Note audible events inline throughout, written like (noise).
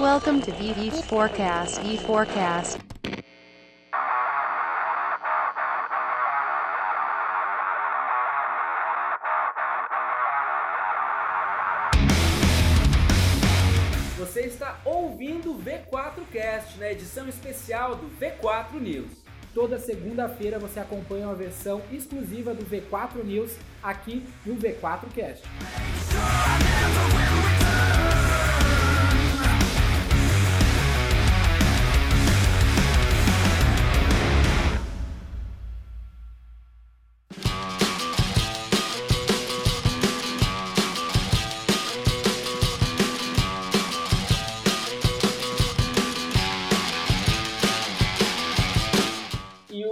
Welcome to VV Forecast. E Forecast. Você está ouvindo o V4Cast, na edição especial do V4 News. Toda segunda-feira você acompanha uma versão exclusiva do V4 News aqui no V4Cast.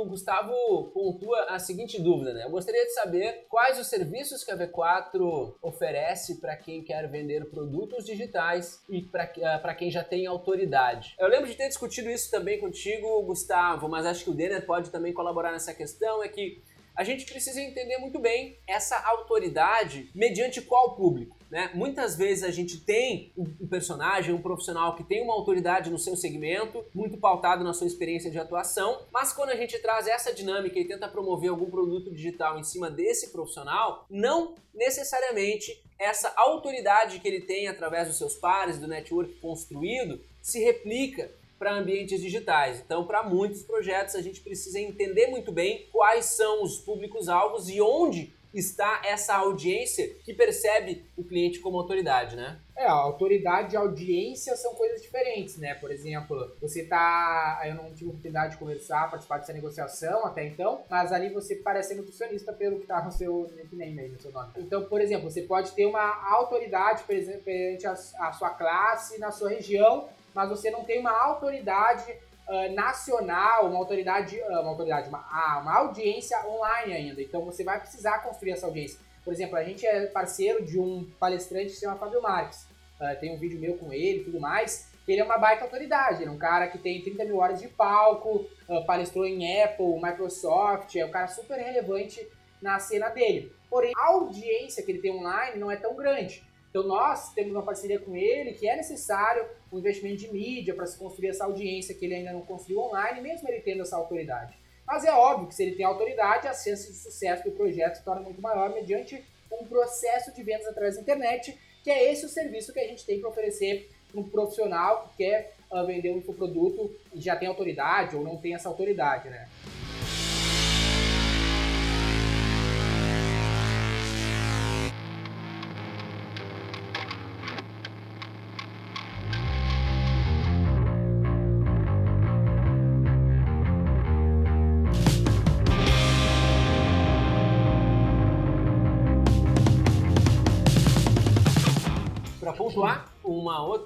O Gustavo pontua a seguinte dúvida, né? Eu gostaria de saber quais os serviços que a V4 oferece para quem quer vender produtos digitais e para quem já tem autoridade. Eu lembro de ter discutido isso também contigo, Gustavo, mas acho que o Denner pode também colaborar nessa questão, é que a gente precisa entender muito bem essa autoridade mediante qual público. Né? Muitas vezes a gente tem um personagem, um profissional que tem uma autoridade no seu segmento, muito pautado na sua experiência de atuação, mas quando a gente traz essa dinâmica e tenta promover algum produto digital em cima desse profissional, não necessariamente essa autoridade que ele tem através dos seus pares, do network construído, se replica para ambientes digitais. Então, para muitos projetos, a gente precisa entender muito bem quais são os públicos-alvos e onde está essa audiência que percebe o cliente como autoridade, né? É, autoridade e audiência são coisas diferentes, né? Por exemplo, você tá. Eu não tive oportunidade de conversar, participar dessa negociação até então, mas ali você parece nutricionista pelo que tá no seu nickname aí, no seu nome. Então, por exemplo, você pode ter uma autoridade perante a, a sua classe, na sua região, mas você não tem uma autoridade uh, nacional, uma autoridade, uh, uma autoridade, uma, ah, uma audiência online ainda. Então você vai precisar construir essa audiência. Por exemplo, a gente é parceiro de um palestrante que se chama Fábio Marques. Uh, tem um vídeo meu com ele e tudo mais. Ele é uma baita autoridade, ele é um cara que tem 30 mil horas de palco, palestrou em Apple, Microsoft, é um cara super relevante na cena dele. Porém, a audiência que ele tem online não é tão grande. Então nós temos uma parceria com ele que é necessário um investimento de mídia para se construir essa audiência que ele ainda não construiu online, mesmo ele tendo essa autoridade. Mas é óbvio que se ele tem autoridade, as chances de sucesso do projeto se tornam muito maior mediante um processo de vendas através da internet, que é esse o serviço que a gente tem para oferecer para um profissional que quer uh, vender um infoproduto e já tem autoridade ou não tem essa autoridade, né?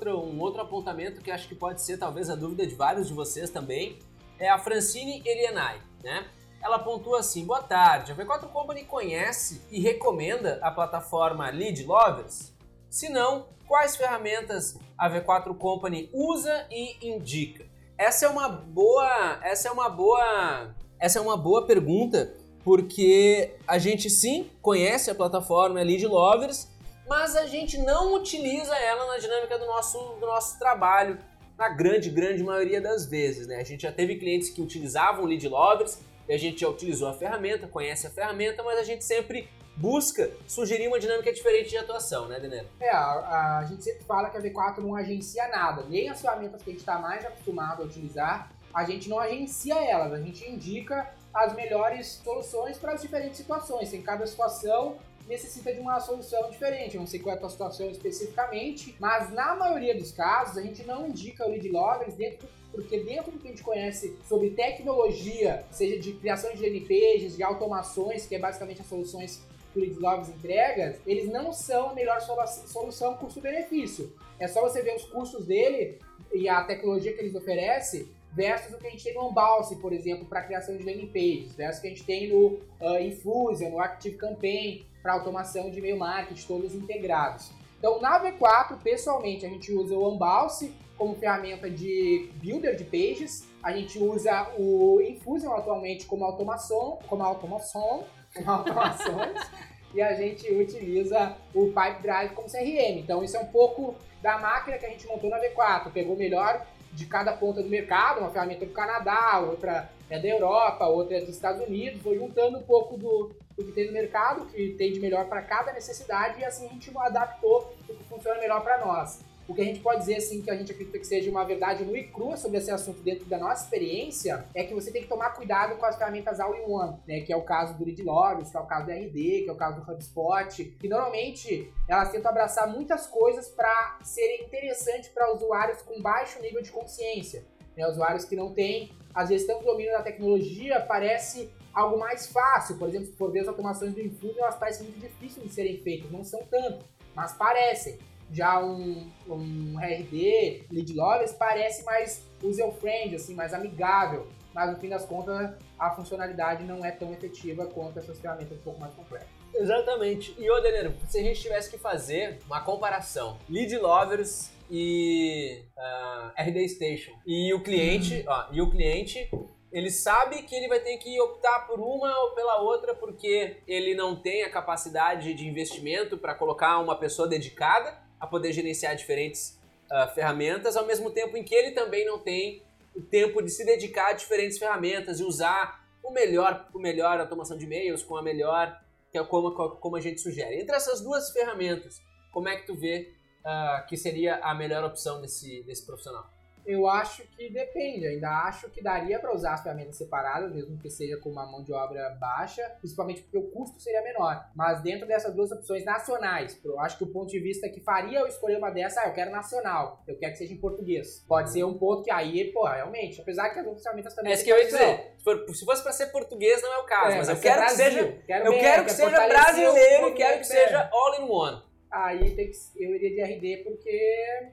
Um outro apontamento que acho que pode ser talvez a dúvida de vários de vocês também, é a Francine Elianai, né? Ela pontua assim: Boa tarde, a V4 Company conhece e recomenda a plataforma Lead Lovers? Se não, quais ferramentas a V4 Company usa e indica? Essa é uma boa, essa é uma boa, essa é uma boa pergunta, porque a gente sim conhece a plataforma Lead Lovers, mas a gente não utiliza ela na dinâmica do nosso, do nosso trabalho, na grande, grande maioria das vezes. Né? A gente já teve clientes que utilizavam Lead Lovers e a gente já utilizou a ferramenta, conhece a ferramenta, mas a gente sempre busca sugerir uma dinâmica diferente de atuação, né, Denero? É, a, a, gente sempre fala que a V4 não agencia nada, nem as ferramentas que a gente está mais acostumado a utilizar, a gente não agencia elas, a gente indica as melhores soluções para as diferentes situações. Em cada situação necessita de uma solução diferente. Eu não sei qual é a tua situação especificamente, mas na maioria dos casos a gente não indica o lead loggers dentro porque dentro do que a gente conhece sobre tecnologia, seja de criação de pages, de automações, que é basicamente as soluções que o Logs entrega, eles não são a melhor solução custo-benefício. É só você ver os custos dele e a tecnologia que eles oferecem versus o que a gente tem no Unbounce, por exemplo, para criação de landing pages, versus o que a gente tem no uh, Infusion, no Active Campaign, para automação de e-mail marketing, todos integrados. Então, na V4, pessoalmente, a gente usa o Unbounce como ferramenta de builder de pages, a gente usa o Infusion atualmente como automação, como automação, como (laughs) automações, e a gente utiliza o Pipe Drive como CRM. Então isso é um pouco da máquina que a gente montou na V4. Pegou melhor de cada ponta do mercado, uma ferramenta do Canadá, outra é da Europa, outra é dos Estados Unidos, foi juntando um pouco do, do que tem no mercado, que tem de melhor para cada necessidade, e assim a gente adaptou o que funciona melhor para nós. O que a gente pode dizer, assim, que a gente acredita que seja uma verdade nua e crua sobre esse assunto dentro da nossa experiência, é que você tem que tomar cuidado com as ferramentas all-in-one, né? Que é o caso do Lead Logs, que é o caso do RD, que é o caso do HubSpot, que normalmente elas tentam abraçar muitas coisas para serem interessantes para usuários com baixo nível de consciência. Né? Usuários que não têm, às vezes, tanto domínio da tecnologia, parece algo mais fácil. Por exemplo, for ver as automações do Infuse, elas parecem muito difíceis de serem feitas, não são tanto, mas parecem. Já um, um RD, Lead Loggers, parece mais user-friendly, assim, mais amigável. Mas no fim das contas, a funcionalidade não é tão efetiva quanto essas ferramentas um pouco mais complexas. Exatamente. E, ô Denero, se a gente tivesse que fazer uma comparação, Lead Lovers e uh, RD Station, e o cliente, ó, e o cliente ele sabe que ele vai ter que optar por uma ou pela outra porque ele não tem a capacidade de investimento para colocar uma pessoa dedicada a poder gerenciar diferentes uh, ferramentas, ao mesmo tempo em que ele também não tem o tempo de se dedicar a diferentes ferramentas e usar o melhor, o melhor automação de e-mails com a melhor, que é como, como a gente sugere. Entre essas duas ferramentas, como é que tu vê uh, que seria a melhor opção desse, desse profissional? Eu acho que depende. Ainda acho que daria para usar as ferramentas separadas, mesmo que seja com uma mão de obra baixa, principalmente porque o custo seria menor. Mas dentro dessas duas opções nacionais, eu acho que o ponto de vista que faria eu escolher uma dessa, ah, eu quero nacional, eu quero que seja em português. Pode ser um ponto que aí, pô, realmente, apesar que as outras ferramentas também. É isso que eu ia dizer. Se, fosse para ser português, não é o caso, é, mas eu quero Brasil, que seja. Quero eu quero que seja brasileiro quero que seja all in one aí tem que, eu iria de RD porque é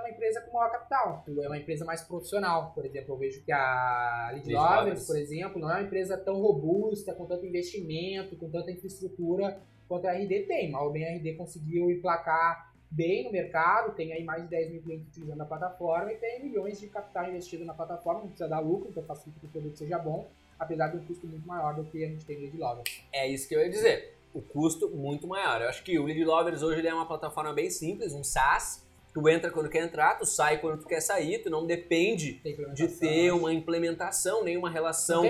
uma empresa com maior capital, é uma empresa mais profissional. Por exemplo, eu vejo que a Lead Lovers, por exemplo, não é uma empresa tão robusta, com tanto investimento, com tanta infraestrutura quanto a RD tem. Mal bem a RD conseguiu emplacar bem no mercado, tem aí mais de 10 mil clientes utilizando a plataforma e tem milhões de capital investido na plataforma, não precisa dar lucro, então facilita que o produto seja bom, apesar de um custo muito maior do que a gente tem no Lead Lovers. É isso que eu ia dizer o custo muito maior. Eu acho que o Lead Lovers hoje é uma plataforma bem simples, um SaaS. Tu entra quando quer entrar, tu sai quando tu quer sair, tu não depende de ter uma implementação, nem uma relação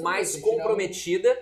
mais comprometida.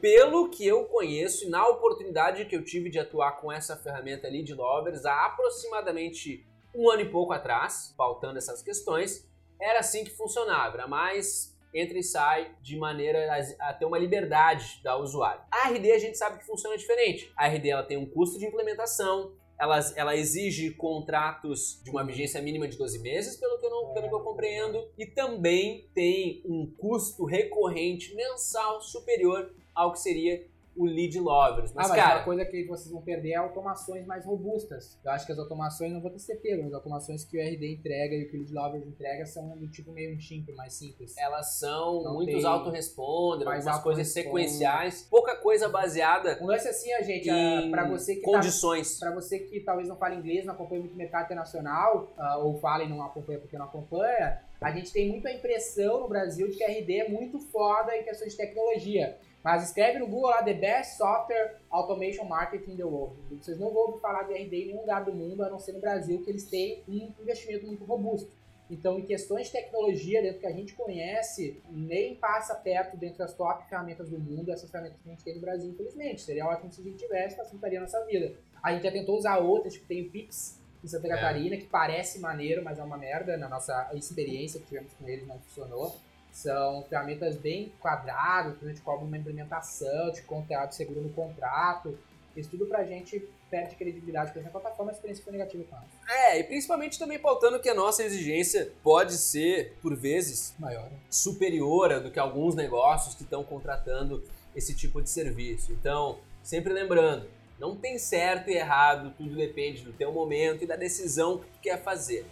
Pelo que eu conheço e na oportunidade que eu tive de atuar com essa ferramenta Lead Lovers há aproximadamente um ano e pouco atrás, pautando essas questões, era assim que funcionava. Era mais entra e sai de maneira a, a ter uma liberdade da usuário. A RD a gente sabe que funciona diferente. A RD ela tem um custo de implementação, ela, ela, exige contratos de uma vigência mínima de 12 meses, pelo que, eu não, pelo que eu compreendo, e também tem um custo recorrente mensal superior ao que seria o lead lovers. Mas, ah, mas cara, uma coisa que vocês vão perder é automações mais robustas. Eu acho que as automações, não vou ter certeza, mas as automações que o RD entrega e o que o lead lovers entrega são do tipo meio um mais simples. Elas são não muitos autoresponder, algumas auto coisas sequenciais, pouca coisa baseada. Um lance assim, a gente, em para você que tá condições. Tá, para você que talvez não fale inglês, não acompanha muito o mercado internacional, uh, ou fala e não acompanha porque não acompanha, a gente tem muita impressão no Brasil de que RD é muito foda em questões de tecnologia. Mas escreve no Google lá The Best Software Automation Marketing in the World. Vocês não vão ouvir falar de RD em nenhum lugar do mundo, a não ser no Brasil, que eles têm um investimento muito robusto. Então, em questões de tecnologia, dentro que a gente conhece, nem passa perto dentro das top ferramentas do mundo, essas ferramentas que a gente tem no Brasil, infelizmente. Seria ótimo se a gente tivesse, facilitaria a nossa vida. A gente já tentou usar outras, tipo tem o Pix em Santa é. Catarina, que parece maneiro, mas é uma merda. Na nossa experiência que tivemos com eles, não funcionou. São ferramentas bem quadradas, que a gente cobra uma implementação, de contrato seguro no contrato. Isso tudo pra gente perde credibilidade com essa plataforma, a experiência foi negativa com ela. É, e principalmente também pautando que a nossa exigência pode ser, por vezes, maior, superior do que alguns negócios que estão contratando esse tipo de serviço. Então, sempre lembrando, não tem certo e errado, tudo depende do teu momento e da decisão que tu quer fazer.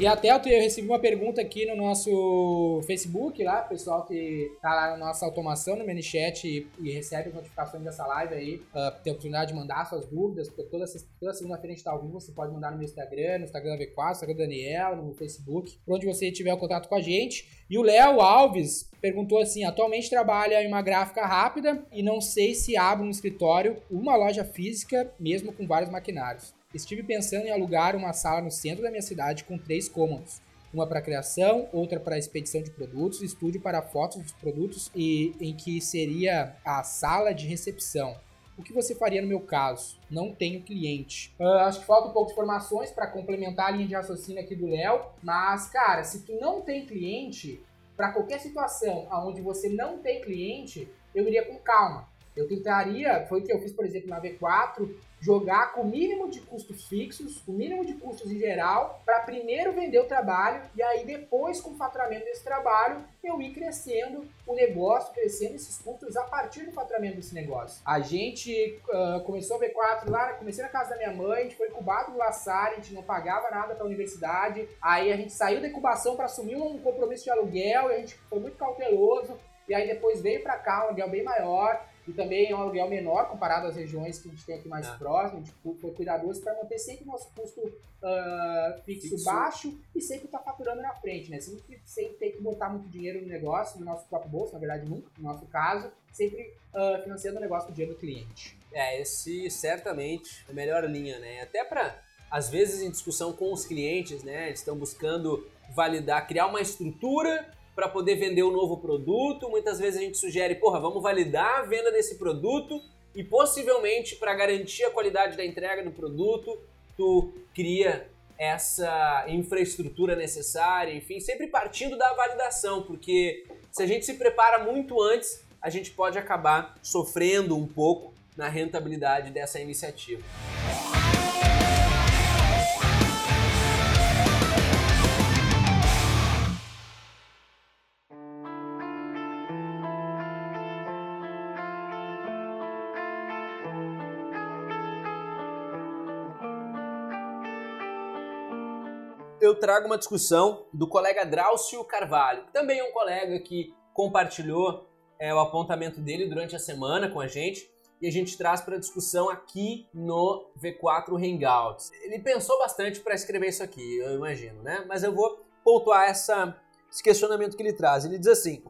E até eu, recebi uma pergunta aqui no nosso Facebook, lá, pessoal que tá lá na nossa automação, no ManyChat e, e recebe as notificações dessa live aí, ah, tem a oportunidade de mandar suas dúvidas, porque toda, toda segunda-feira a gente tá ao vivo, você pode mandar no meu Instagram, no Instagram da V4, no Instagram da Daniela, no Facebook, por onde você tiver o contato com a gente. E o Léo Alves perguntou assim: atualmente trabalha em uma gráfica rápida e não sei se abro no escritório uma loja física, mesmo com vários maquinários. Estive pensando em alugar uma sala no centro da minha cidade com três cômodos. Uma para criação, outra para expedição de produtos, estúdio para fotos dos produtos e em que seria a sala de recepção. O que você faria no meu caso? Não tenho cliente. Ah, acho que falta um pouco de informações para complementar a linha de raciocínio aqui do Léo, mas cara, se tu não tem cliente, para qualquer situação onde você não tem cliente, eu iria com calma. Eu tentaria, foi o que eu fiz, por exemplo, na V4, jogar com o mínimo de custos fixos, o mínimo de custos em geral, para primeiro vender o trabalho e aí depois, com o faturamento desse trabalho, eu ir crescendo o negócio, crescendo esses custos a partir do faturamento desse negócio. A gente ah, começou a V4 lá, comecei na casa da minha mãe, a gente foi incubado no La Salle, a gente não pagava nada para a universidade, aí a gente saiu da incubação para assumir um compromisso de aluguel, e a gente foi muito cauteloso, e aí depois veio para cá um aluguel bem maior, e também é um aluguel menor comparado às regiões que a gente tem aqui mais Ah. próximo. A gente cu- foi cuidadoso para manter sempre o nosso custo ah, fixo, Fixo. baixo e sempre estar faturando na frente, né? Sempre, sempre ter que botar muito dinheiro no negócio, no nosso próprio bolso, na verdade nunca, no nosso caso, sempre ah, financiando o negócio com o dinheiro do cliente. É, esse certamente é a melhor linha, né? Até para às vezes em discussão com os clientes, né? Eles estão buscando validar, criar uma estrutura para poder vender um novo produto. Muitas vezes a gente sugere, porra, vamos validar a venda desse produto e possivelmente para garantir a qualidade da entrega do produto, tu cria essa infraestrutura necessária, enfim, sempre partindo da validação, porque se a gente se prepara muito antes, a gente pode acabar sofrendo um pouco na rentabilidade dessa iniciativa. Eu trago uma discussão do colega Drauzio Carvalho, que também é um colega que compartilhou é, o apontamento dele durante a semana com a gente e a gente traz para discussão aqui no V4 Hangouts. Ele pensou bastante para escrever isso aqui, eu imagino, né? Mas eu vou pontuar essa, esse questionamento que ele traz. Ele diz assim: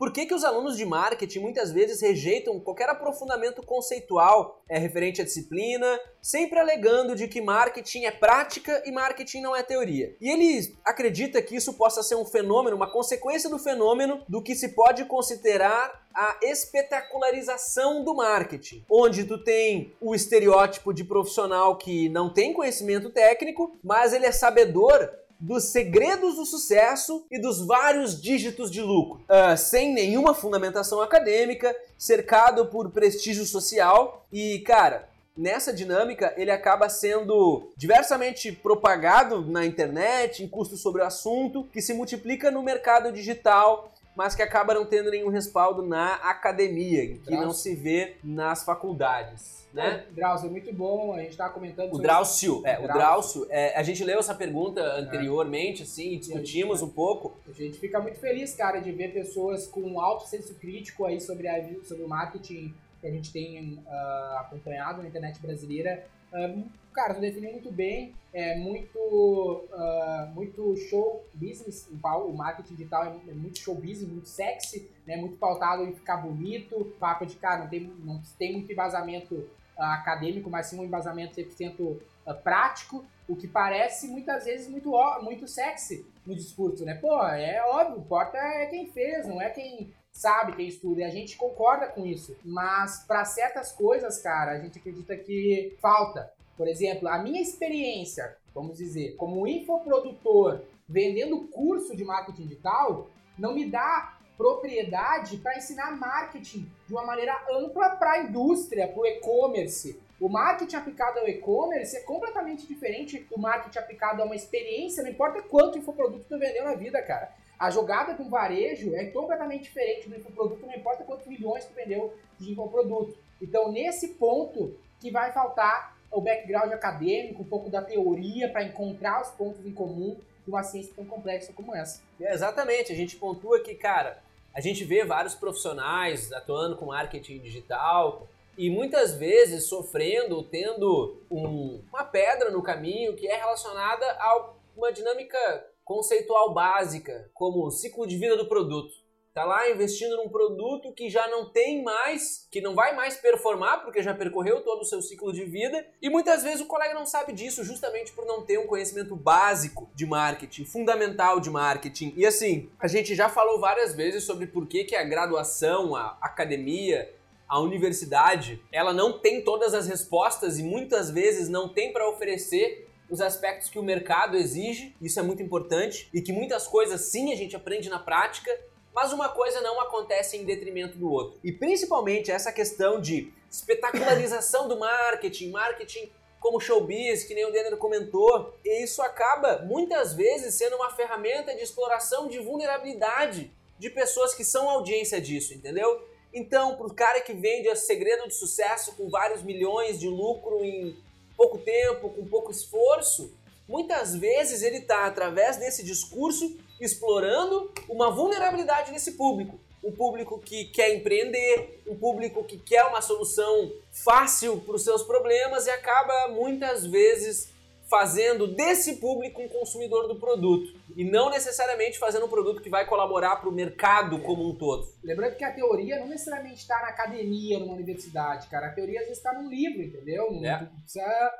por que, que os alunos de marketing muitas vezes rejeitam qualquer aprofundamento conceitual é, referente à disciplina, sempre alegando de que marketing é prática e marketing não é teoria? E ele acredita que isso possa ser um fenômeno, uma consequência do fenômeno do que se pode considerar a espetacularização do marketing, onde tu tem o estereótipo de profissional que não tem conhecimento técnico, mas ele é sabedor dos segredos do sucesso e dos vários dígitos de lucro, uh, sem nenhuma fundamentação acadêmica, cercado por prestígio social. E, cara, nessa dinâmica ele acaba sendo diversamente propagado na internet, em cursos sobre o assunto, que se multiplica no mercado digital, mas que acaba não tendo nenhum respaldo na academia, que não se vê nas faculdades. Né? O Drauzio, é muito bom, a gente tava comentando O. Drauzio, é, o Drauzio. É, a gente leu essa pergunta anteriormente, assim, e discutimos um pouco. A gente fica muito feliz, cara, de ver pessoas com um alto senso crítico aí sobre, a, sobre o marketing que a gente tem ah, acompanhado na internet brasileira. Ah, cara, tu definiu muito bem, é muito, ah, muito show business, o marketing digital é, é muito show business, muito sexy, né, muito pautado em ficar bonito, papo de, cara, não tem, não tem muito embasamento acadêmico, mas sim um embasamento 100% ah, prático, o que parece muitas vezes muito, muito sexy no discurso, né? Pô, é óbvio, importa é quem fez, não é quem sabe, quem estuda, e a gente concorda com isso. Mas para certas coisas, cara, a gente acredita que falta. Por exemplo, a minha experiência, vamos dizer, como infoprodutor vendendo curso de marketing digital, não me dá propriedade para ensinar marketing de uma maneira ampla para a indústria, para o e-commerce. O marketing aplicado ao e-commerce é completamente diferente do marketing aplicado a uma experiência, não importa quanto infoproduto tu vendeu na vida, cara. A jogada com varejo é completamente diferente do infoproduto, não importa quantos milhões tu vendeu de infoproduto. Então, nesse ponto que vai faltar o background acadêmico, um pouco da teoria para encontrar os pontos em comum de uma ciência tão complexa como essa. É, exatamente, a gente pontua que, cara, a gente vê vários profissionais atuando com marketing digital e muitas vezes sofrendo, tendo um, uma pedra no caminho que é relacionada a uma dinâmica conceitual básica, como o ciclo de vida do produto. Tá lá investindo num produto que já não tem mais, que não vai mais performar porque já percorreu todo o seu ciclo de vida, e muitas vezes o colega não sabe disso justamente por não ter um conhecimento básico de marketing, fundamental de marketing. E assim, a gente já falou várias vezes sobre por que, que a graduação, a academia, a universidade, ela não tem todas as respostas e muitas vezes não tem para oferecer os aspectos que o mercado exige, isso é muito importante, e que muitas coisas sim a gente aprende na prática, mas uma coisa não acontece em detrimento do outro. E principalmente essa questão de espetacularização do marketing, marketing como showbiz, que nem o Denner comentou, e isso acaba muitas vezes sendo uma ferramenta de exploração de vulnerabilidade de pessoas que são audiência disso, entendeu? Então, para o cara que vende o segredo de sucesso com vários milhões de lucro em pouco tempo, com pouco esforço, muitas vezes ele está, através desse discurso, explorando uma vulnerabilidade nesse público. Um público que quer empreender, um público que quer uma solução fácil para os seus problemas e acaba muitas vezes fazendo desse público um consumidor do produto e não necessariamente fazendo um produto que vai colaborar para o mercado como um todo. Lembrando que a teoria não necessariamente está na academia, numa universidade, cara. A teoria às vezes está num livro, entendeu? É. Tu precisa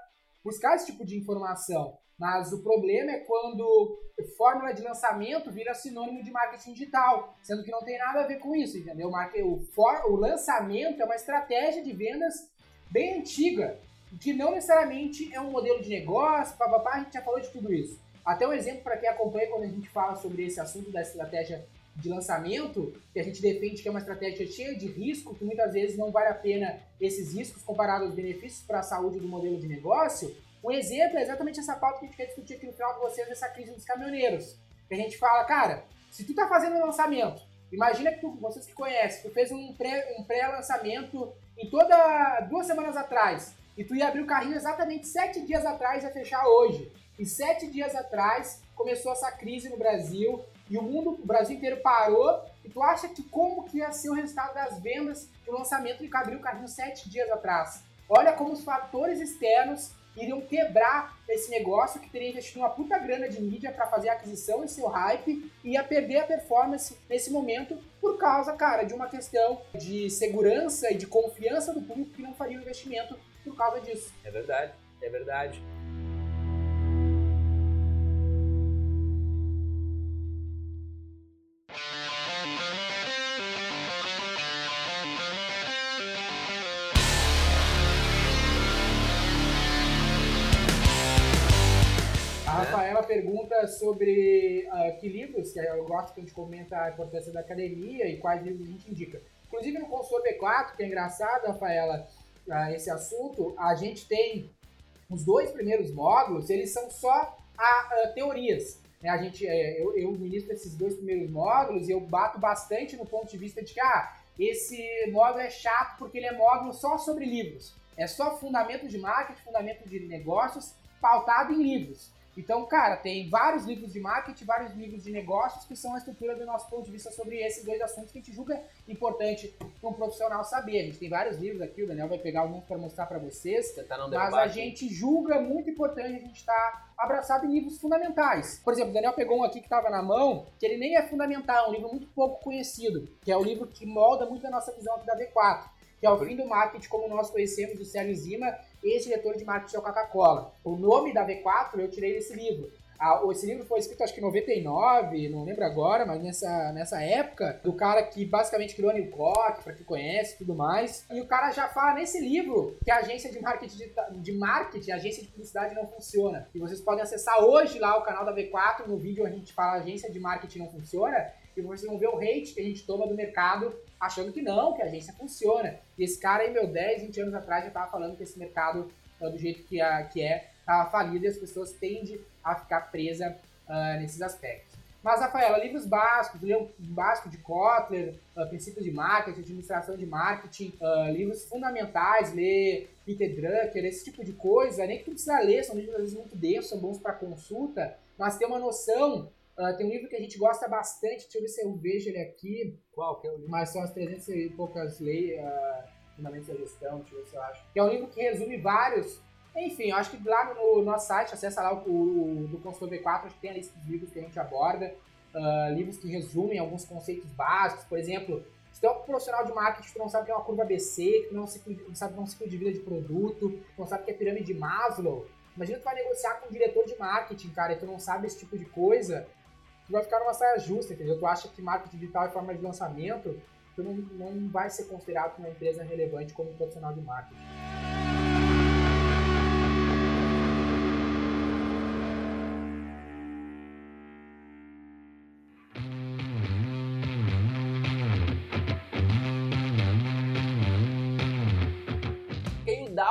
buscar esse tipo de informação. Mas o problema é quando fórmula de lançamento vira sinônimo de marketing digital, sendo que não tem nada a ver com isso, entendeu? O, for, o lançamento é uma estratégia de vendas bem antiga, que não necessariamente é um modelo de negócio, papapá, a gente já falou de tudo isso. Até um exemplo para quem acompanha quando a gente fala sobre esse assunto da estratégia de lançamento, que a gente defende que é uma estratégia cheia de risco, que muitas vezes não vale a pena esses riscos comparados aos benefícios para a saúde do modelo de negócio, um exemplo é exatamente essa pauta que a gente quer discutir aqui no final com vocês, essa crise dos caminhoneiros. Que a gente fala, cara, se tu tá fazendo um lançamento, imagina que tu, vocês que conhecem, tu fez um pré-lançamento um pré em toda duas semanas atrás, e tu ia abrir o carrinho exatamente sete dias atrás e ia fechar hoje. E sete dias atrás começou essa crise no Brasil e o mundo, o Brasil inteiro parou. E tu acha que como que ia ser o resultado das vendas do lançamento de abrir o carrinho sete dias atrás? Olha como os fatores externos iriam quebrar esse negócio que teria investido uma puta grana de mídia para fazer a aquisição e seu hype e ia perder a performance nesse momento por causa, cara, de uma questão de segurança e de confiança do público que não faria o investimento por causa disso. É verdade, é verdade. Rafaela pergunta sobre uh, que livros, que eu gosto que a gente comenta a importância da academia e quais livros a gente indica. Inclusive no Consultor B4, que é engraçado, Rafaela, uh, esse assunto, a gente tem os dois primeiros módulos, eles são só a, uh, teorias. Né? A gente, é, eu, eu ministro esses dois primeiros módulos e eu bato bastante no ponto de vista de que ah, esse módulo é chato porque ele é módulo só sobre livros. É só fundamento de marketing, fundamento de negócios, pautado em livros. Então, cara, tem vários livros de marketing, vários livros de negócios que são a estrutura do nosso ponto de vista sobre esses dois assuntos que a gente julga importante para um profissional saber. A gente tem vários livros aqui, o Daniel vai pegar alguns para mostrar para vocês, mas a gente julga muito importante a gente estar tá abraçado em livros fundamentais. Por exemplo, o Daniel pegou um aqui que estava na mão, que ele nem é fundamental, é um livro muito pouco conhecido, que é o livro que molda muito a nossa visão aqui da V4 que é o fim do marketing como nós conhecemos do Sérgio Zima, ex-diretor de marketing da Coca-Cola. O nome da V4 eu tirei desse livro. Ah, esse livro foi escrito acho que em 99, não lembro agora, mas nessa, nessa época, do cara que basicamente criou a New Coke, pra quem conhece tudo mais. E o cara já fala nesse livro que a agência de marketing, de, de marketing, a agência de publicidade não funciona. E vocês podem acessar hoje lá o canal da V4, no vídeo a gente fala agência de marketing não funciona, e vocês vão ver o hate que a gente toma do mercado achando que não, que a agência funciona. E esse cara aí, meu, 10, 20 anos atrás já tava falando que esse mercado, do jeito que, a, que é, tava falido e as pessoas tendem a ficar presas uh, nesses aspectos. Mas, Rafaela, livros básicos, um básico de Kotler, uh, princípios de marketing, administração de marketing, uh, livros fundamentais, ler Peter Drucker, esse tipo de coisa, nem que tu precisa ler, são livros às vezes muito densos, são bons para consulta, mas ter uma noção. Uh, tem um livro que a gente gosta bastante, deixa eu ver se eu vejo ele aqui. Qual que é o livro? Mas são as 300 e poucas leis, uh, fundamentos da gestão, deixa eu ver se eu acho. Que é um livro que resume vários. Enfim, eu acho que lá no nosso site, acessa lá o, o, do Consultor V4, acho que tem a lista de livros que a gente aborda. Uh, livros que resumem alguns conceitos básicos, por exemplo, se tu é um profissional de marketing, tu não sabe o que é uma curva ABC, tu não, não sabe o que é um ciclo de vida de produto, tu não sabe o que é pirâmide de Maslow, imagina tu vai negociar com um diretor de marketing, cara, e tu não sabe esse tipo de coisa, tu vai ficar numa saia justa, entendeu? Tu acha que marketing digital é forma de lançamento, tu não, não vai ser considerado uma empresa relevante como profissional de marketing.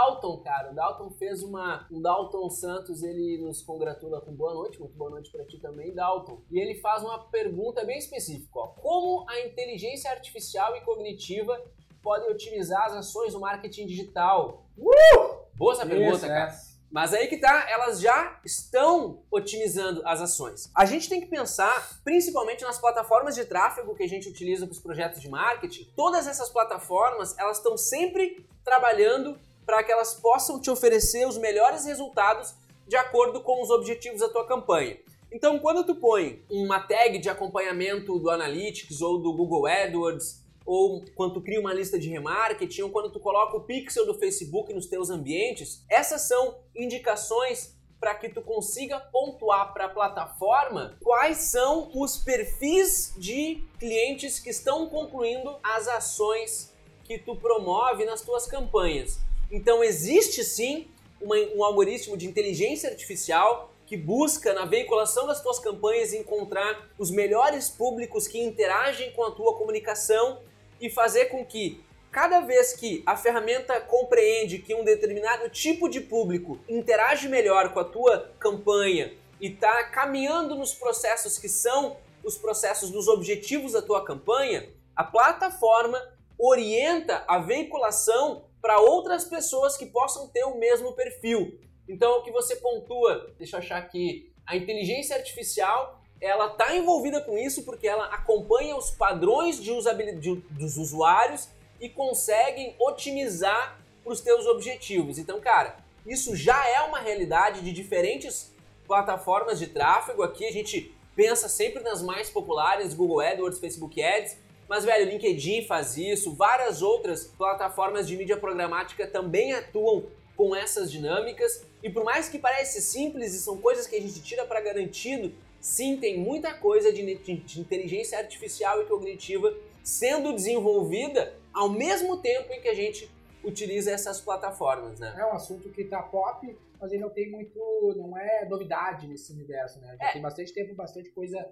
Dalton, cara. O Dalton fez uma. O Dalton Santos, ele nos congratula com boa noite, muito boa noite para ti também, Dalton. E ele faz uma pergunta bem específica: ó. Como a inteligência artificial e cognitiva podem otimizar as ações do marketing digital? Uh! Boa essa pergunta, Isso, cara. É. Mas aí que tá, elas já estão otimizando as ações. A gente tem que pensar, principalmente nas plataformas de tráfego que a gente utiliza para os projetos de marketing. Todas essas plataformas, elas estão sempre trabalhando para que elas possam te oferecer os melhores resultados de acordo com os objetivos da tua campanha. Então, quando tu põe uma tag de acompanhamento do Analytics ou do Google AdWords, ou quando tu cria uma lista de remarketing, ou quando tu coloca o pixel do Facebook nos teus ambientes, essas são indicações para que tu consiga pontuar para a plataforma quais são os perfis de clientes que estão concluindo as ações que tu promove nas tuas campanhas. Então existe sim uma, um algoritmo de inteligência artificial que busca na veiculação das tuas campanhas encontrar os melhores públicos que interagem com a tua comunicação e fazer com que cada vez que a ferramenta compreende que um determinado tipo de público interage melhor com a tua campanha e está caminhando nos processos que são os processos dos objetivos da tua campanha, a plataforma orienta a veiculação para outras pessoas que possam ter o mesmo perfil. Então, o que você pontua, deixa eu achar aqui, a inteligência artificial, ela está envolvida com isso porque ela acompanha os padrões de usabilidade dos usuários e conseguem otimizar para os teus objetivos. Então, cara, isso já é uma realidade de diferentes plataformas de tráfego. Aqui a gente pensa sempre nas mais populares, Google AdWords, Facebook Ads, mas, velho, LinkedIn faz isso, várias outras plataformas de mídia programática também atuam com essas dinâmicas. E por mais que pareça simples e são coisas que a gente tira para garantido, sim, tem muita coisa de, de, inteligência artificial e cognitiva sendo desenvolvida ao mesmo tempo em que a gente utiliza essas plataformas, né? É um assunto que tá pop, mas ele não tem muito, não é novidade nesse universo, né? Já é. tem bastante tempo, bastante coisa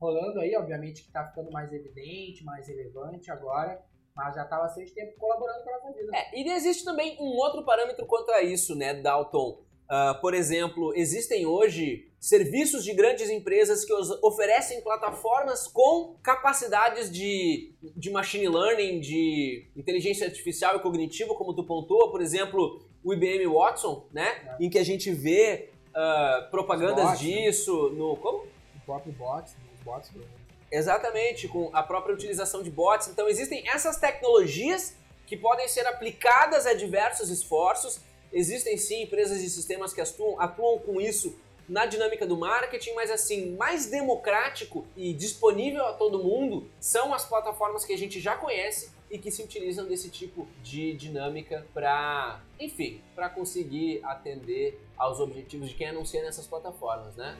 rolando aí, obviamente que tá ficando mais evidente, mais relevante agora, mas já tá bastante tempo colaborando com a vida. É, e existe também um outro parâmetro quanto a isso, né, Dalton? Uh, por exemplo, existem hoje serviços de grandes empresas que oferecem plataformas com capacidades de, de machine learning, de inteligência artificial e cognitiva, como tu pontua, por exemplo, o IBM Watson, né? É. Em que a gente vê uh, propagandas bots, né? disso né? no. Como? O próprio bots, né? Bots. Exatamente, com a própria utilização de bots. Então existem essas tecnologias que podem ser aplicadas a diversos esforços. Existem sim empresas e sistemas que atuam, atuam com isso na dinâmica do marketing, mas assim, mais democrático e disponível a todo mundo são as plataformas que a gente já conhece e que se utilizam desse tipo de dinâmica para, enfim, para conseguir atender aos objetivos de quem anuncia nessas plataformas, né?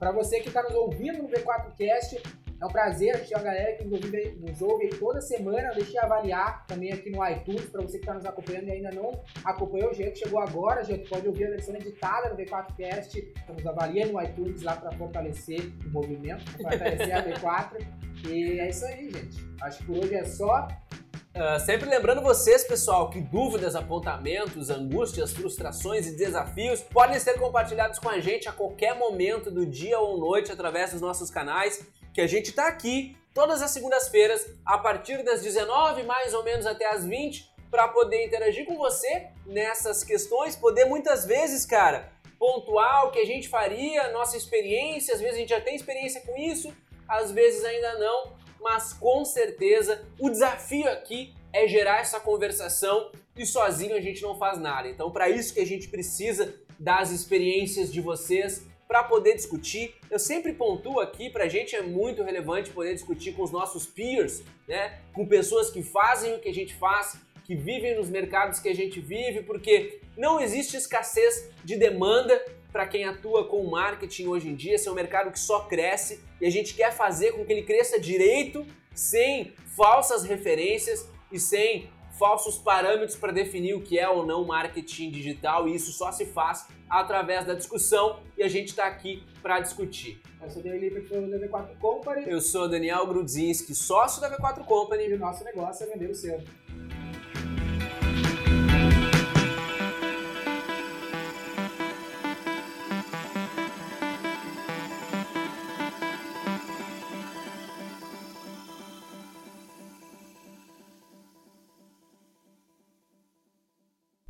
Para você que está nos ouvindo no V4Cast, É um prazer, a gente galera que nos ouve aí toda semana, deixe avaliar também aqui no iTunes, para você que está nos acompanhando e ainda não acompanhou, o jeito chegou agora, já pode ouvir a versão editada do V4Cast, estamos avaliando no iTunes lá para fortalecer o movimento, fortalecer a V4. E é isso aí, gente. Acho que por hoje é só. Uh, sempre lembrando vocês, pessoal, que dúvidas, apontamentos, angústias, frustrações e desafios podem ser compartilhados com a gente a qualquer momento do dia ou noite através dos nossos canais, que a gente está aqui todas as segundas-feiras, a partir das 19 mais ou menos até as 20, para poder interagir com você nessas questões, poder muitas vezes, cara, pontuar o que a gente faria, nossa experiência, às vezes a gente já tem experiência com isso, às vezes ainda não, mas com certeza o desafio aqui é gerar essa conversação e sozinho a gente não faz nada. Então, para isso que a gente precisa das experiências de vocês para poder discutir. Eu sempre pontuo aqui, para a gente é muito relevante poder discutir com os nossos peers, né? com pessoas que fazem o que a gente faz, que vivem nos mercados que a gente vive, porque não existe escassez de demanda para quem atua com marketing hoje em dia. Esse é um mercado que só cresce e a gente quer fazer com que ele cresça direito, sem falsas referências e sem falsos parâmetros para definir o que é ou não marketing digital, e isso só se faz através da discussão e a gente está aqui para discutir. Eu sou Daniel Lippert, da V4 Company. Eu sou Daniel Grudzinski, sócio da V4 Company. E o nosso negócio é vender o seu.